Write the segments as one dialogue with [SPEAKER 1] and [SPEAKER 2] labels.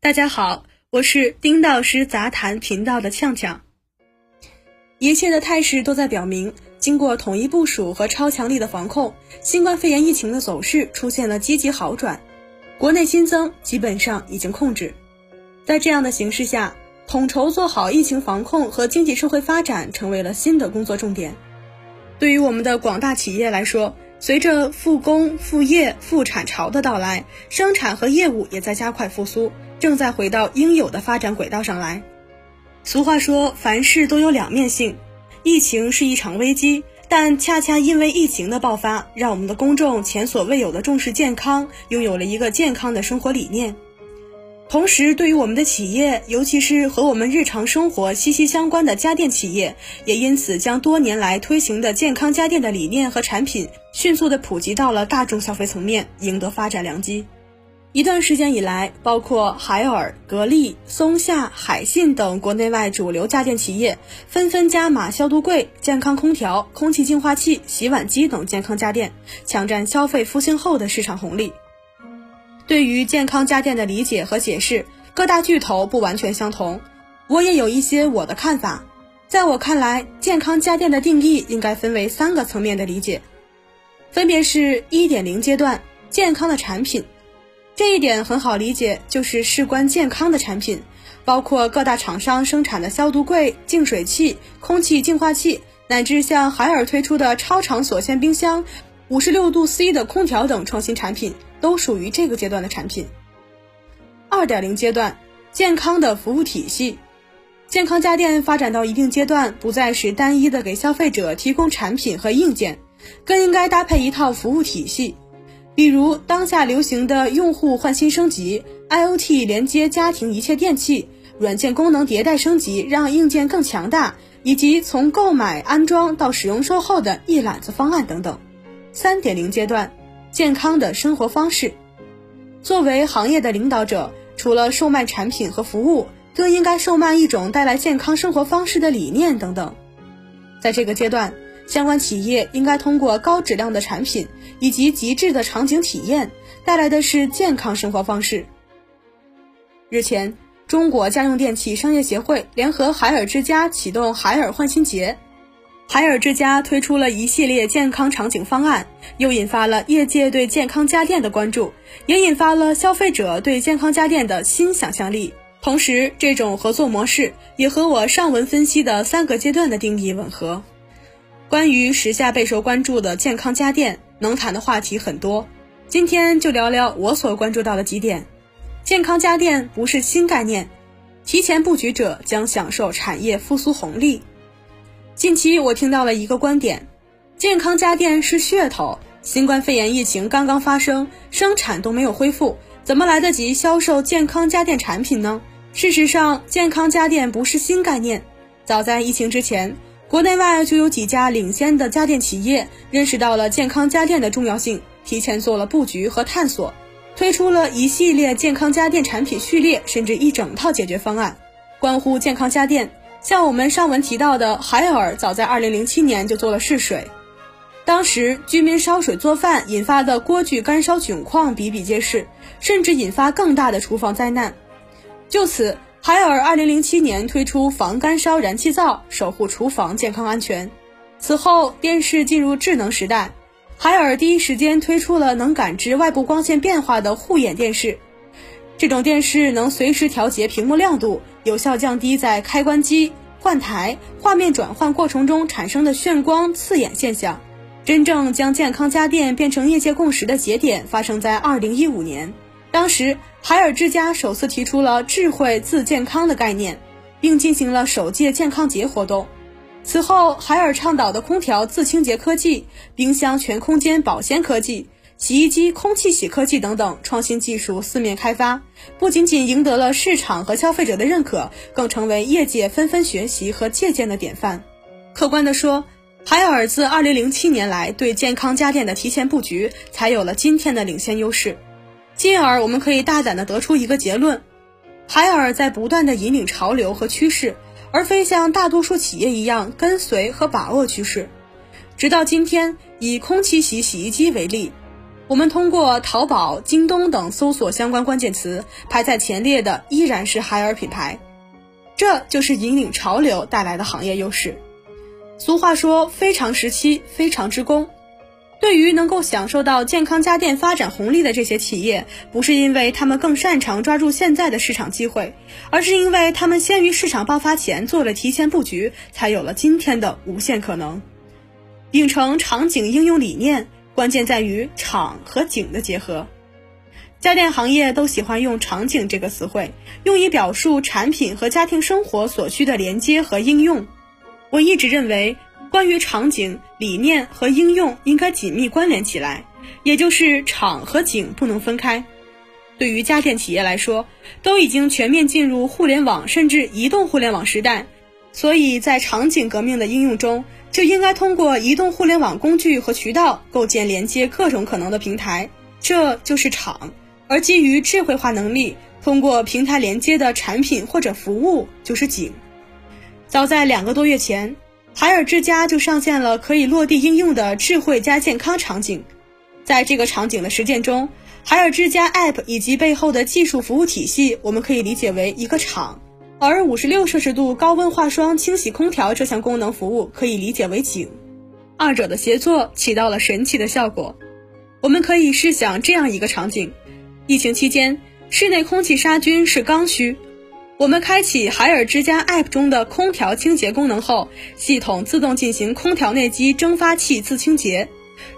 [SPEAKER 1] 大家好，我是丁道师杂谈频道的呛呛。一切的态势都在表明，经过统一部署和超强力的防控，新冠肺炎疫情的走势出现了积极好转，国内新增基本上已经控制。在这样的形势下，统筹做好疫情防控和经济社会发展成为了新的工作重点。对于我们的广大企业来说，随着复工复业复产潮的到来，生产和业务也在加快复苏，正在回到应有的发展轨道上来。俗话说，凡事都有两面性，疫情是一场危机，但恰恰因为疫情的爆发，让我们的公众前所未有的重视健康，拥有了一个健康的生活理念。同时，对于我们的企业，尤其是和我们日常生活息息相关的家电企业，也因此将多年来推行的健康家电的理念和产品，迅速的普及到了大众消费层面，赢得发展良机。一段时间以来，包括海尔、格力、松下、海信等国内外主流家电企业，纷纷加码消毒柜、健康空调、空气净化器、洗碗机等健康家电，抢占消费复兴后的市场红利。对于健康家电的理解和解释，各大巨头不完全相同。我也有一些我的看法。在我看来，健康家电的定义应该分为三个层面的理解，分别是一点零阶段健康的产品。这一点很好理解，就是事关健康的产品，包括各大厂商生产的消毒柜、净水器、空气净化器，乃至像海尔推出的超长锁线冰箱、五十六度 C 的空调等创新产品。都属于这个阶段的产品。二点零阶段，健康的服务体系，健康家电发展到一定阶段，不再是单一的给消费者提供产品和硬件，更应该搭配一套服务体系。比如当下流行的用户换新升级、IOT 连接家庭一切电器、软件功能迭代升级，让硬件更强大，以及从购买安装到使用售后的一揽子方案等等。三点零阶段。健康的生活方式，作为行业的领导者，除了售卖产品和服务，更应该售卖一种带来健康生活方式的理念等等。在这个阶段，相关企业应该通过高质量的产品以及极致的场景体验，带来的是健康生活方式。日前，中国家用电器商业协会联合海尔之家启动海尔换新节。海尔之家推出了一系列健康场景方案，又引发了业界对健康家电的关注，也引发了消费者对健康家电的新想象力。同时，这种合作模式也和我上文分析的三个阶段的定义吻合。关于时下备受关注的健康家电，能谈的话题很多，今天就聊聊我所关注到的几点。健康家电不是新概念，提前布局者将享受产业复苏红利。近期我听到了一个观点，健康家电是噱头。新冠肺炎疫情刚刚发生，生产都没有恢复，怎么来得及销售健康家电产品呢？事实上，健康家电不是新概念。早在疫情之前，国内外就有几家领先的家电企业认识到了健康家电的重要性，提前做了布局和探索，推出了一系列健康家电产品序列，甚至一整套解决方案，关乎健康家电。像我们上文提到的，海尔早在二零零七年就做了试水，当时居民烧水做饭引发的锅具干烧窘况比比皆是，甚至引发更大的厨房灾难。就此，海尔二零零七年推出防干烧燃气灶，守护厨房健康安全。此后，电视进入智能时代，海尔第一时间推出了能感知外部光线变化的护眼电视。这种电视能随时调节屏幕亮度，有效降低在开关机、换台、画面转换过程中产生的眩光刺眼现象。真正将健康家电变成业界共识的节点发生在二零一五年，当时海尔之家首次提出了智慧自健康的概念，并进行了首届健康节活动。此后，海尔倡导的空调自清洁科技、冰箱全空间保鲜科技。洗衣机、空气洗科技等等创新技术四面开发，不仅仅赢得了市场和消费者的认可，更成为业界纷纷学习和借鉴的典范。客观地说，海尔自2007年来对健康家电的提前布局，才有了今天的领先优势。进而，我们可以大胆地得出一个结论：海尔在不断地引领潮流和趋势，而非像大多数企业一样跟随和把握趋势。直到今天，以空气洗洗衣机为例。我们通过淘宝、京东等搜索相关关键词，排在前列的依然是海尔品牌。这就是引领潮流带来的行业优势。俗话说：“非常时期，非常之功。”对于能够享受到健康家电发展红利的这些企业，不是因为他们更擅长抓住现在的市场机会，而是因为他们先于市场爆发前做了提前布局，才有了今天的无限可能。秉承场景应用理念。关键在于场和景的结合。家电行业都喜欢用“场景”这个词汇，用以表述产品和家庭生活所需的连接和应用。我一直认为，关于场景理念和应用应该紧密关联起来，也就是场和景不能分开。对于家电企业来说，都已经全面进入互联网甚至移动互联网时代，所以在场景革命的应用中。就应该通过移动互联网工具和渠道构建连接各种可能的平台，这就是场；而基于智慧化能力，通过平台连接的产品或者服务就是景。早在两个多月前，海尔之家就上线了可以落地应用的智慧加健康场景。在这个场景的实践中，海尔之家 App 以及背后的技术服务体系，我们可以理解为一个厂。而五十六摄氏度高温化霜清洗空调这项功能服务可以理解为景，二者的协作起到了神奇的效果。我们可以试想这样一个场景：疫情期间，室内空气杀菌是刚需。我们开启海尔之家 App 中的空调清洁功能后，系统自动进行空调内机蒸发器自清洁，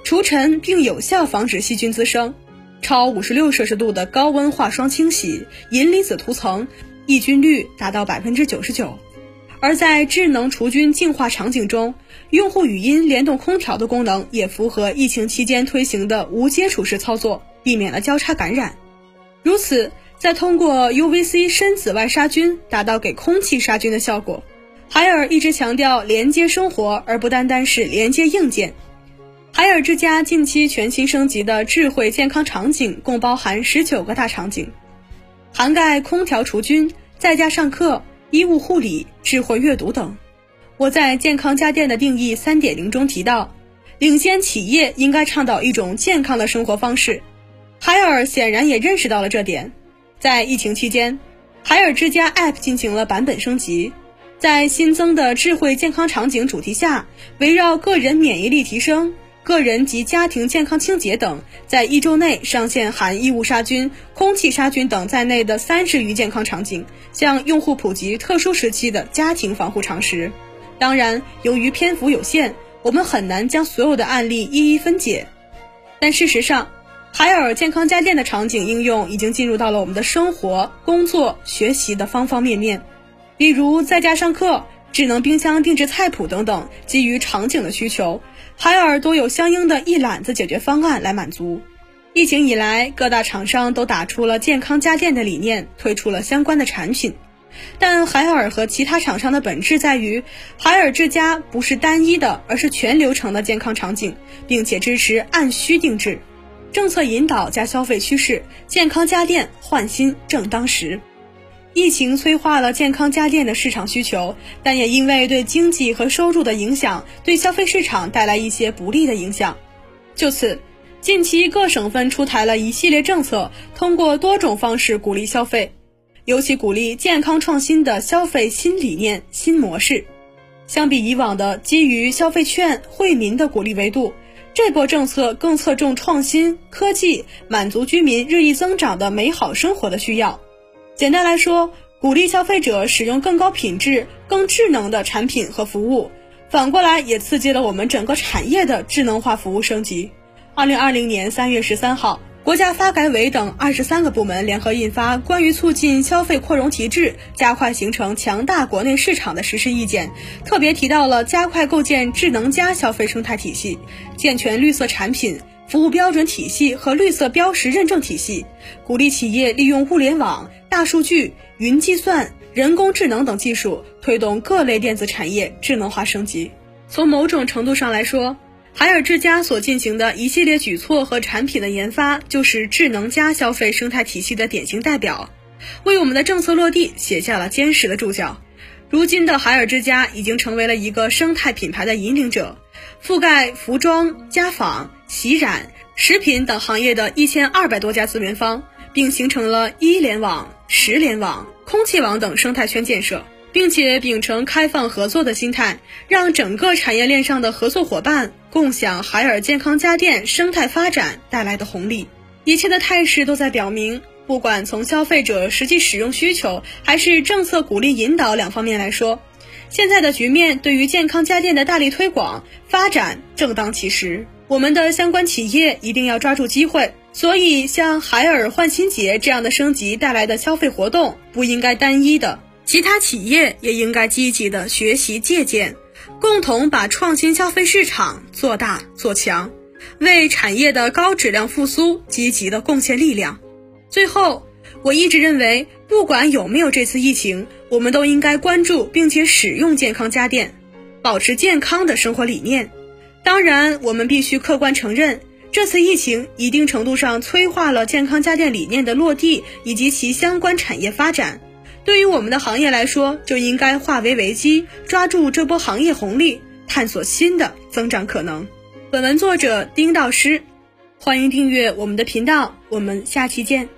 [SPEAKER 1] 除尘并有效防止细菌滋生。超五十六摄氏度的高温化霜清洗，银离子涂层。抑菌率达到百分之九十九，而在智能除菌净化场景中，用户语音联动空调的功能也符合疫情期间推行的无接触式操作，避免了交叉感染。如此，再通过 UVC 深紫外杀菌，达到给空气杀菌的效果。海尔一直强调连接生活，而不单单是连接硬件。海尔之家近期全新升级的智慧健康场景，共包含十九个大场景。涵盖空调除菌、在家上课、衣物护理、智慧阅读等。我在健康家电的定义三点零中提到，领先企业应该倡导一种健康的生活方式。海尔显然也认识到了这点。在疫情期间，海尔之家 App 进行了版本升级，在新增的智慧健康场景主题下，围绕个人免疫力提升。个人及家庭健康清洁等，在一周内上线含衣物杀菌、空气杀菌等在内的三十余健康场景，向用户普及特殊时期的家庭防护常识。当然，由于篇幅有限，我们很难将所有的案例一一分解。但事实上，海尔健康家电的场景应用已经进入到了我们的生活、工作、学习的方方面面，比如在家上课。智能冰箱定制菜谱等等，基于场景的需求，海尔都有相应的一揽子解决方案来满足。疫情以来，各大厂商都打出了健康家电的理念，推出了相关的产品。但海尔和其他厂商的本质在于，海尔之家不是单一的，而是全流程的健康场景，并且支持按需定制，政策引导加消费趋势，健康家电换新正当时。疫情催化了健康家电的市场需求，但也因为对经济和收入的影响，对消费市场带来一些不利的影响。就此，近期各省份出台了一系列政策，通过多种方式鼓励消费，尤其鼓励健康创新的消费新理念、新模式。相比以往的基于消费券惠民的鼓励维度，这波政策更侧重创新科技，满足居民日益增长的美好生活的需要。简单来说，鼓励消费者使用更高品质、更智能的产品和服务，反过来也刺激了我们整个产业的智能化服务升级。二零二零年三月十三号，国家发改委等二十三个部门联合印发《关于促进消费扩容提质、加快形成强大国内市场的实施意见》，特别提到了加快构建智能家消费生态体系，健全绿色产品。服务标准体系和绿色标识认证体系，鼓励企业利用物联网、大数据、云计算、人工智能等技术，推动各类电子产业智能化升级。从某种程度上来说，海尔之家所进行的一系列举措和产品的研发，就是智能家消费生态体系的典型代表，为我们的政策落地写下了坚实的注脚。如今的海尔之家已经成为了一个生态品牌的引领者。覆盖服装、家纺、洗染、食品等行业的一千二百多家资源方，并形成了一联网、食联网、空气网等生态圈建设，并且秉承开放合作的心态，让整个产业链上的合作伙伴共享海尔健康家电生态发展带来的红利。一切的态势都在表明。不管从消费者实际使用需求，还是政策鼓励引导两方面来说，现在的局面对于健康家电的大力推广发展正当其时。我们的相关企业一定要抓住机会。所以，像海尔焕新节这样的升级带来的消费活动不应该单一的，其他企业也应该积极的学习借鉴，共同把创新消费市场做大做强，为产业的高质量复苏积极的贡献力量。最后，我一直认为，不管有没有这次疫情，我们都应该关注并且使用健康家电，保持健康的生活理念。当然，我们必须客观承认，这次疫情一定程度上催化了健康家电理念的落地以及其相关产业发展。对于我们的行业来说，就应该化为危机，抓住这波行业红利，探索新的增长可能。本文作者丁道师，欢迎订阅我们的频道，我们下期见。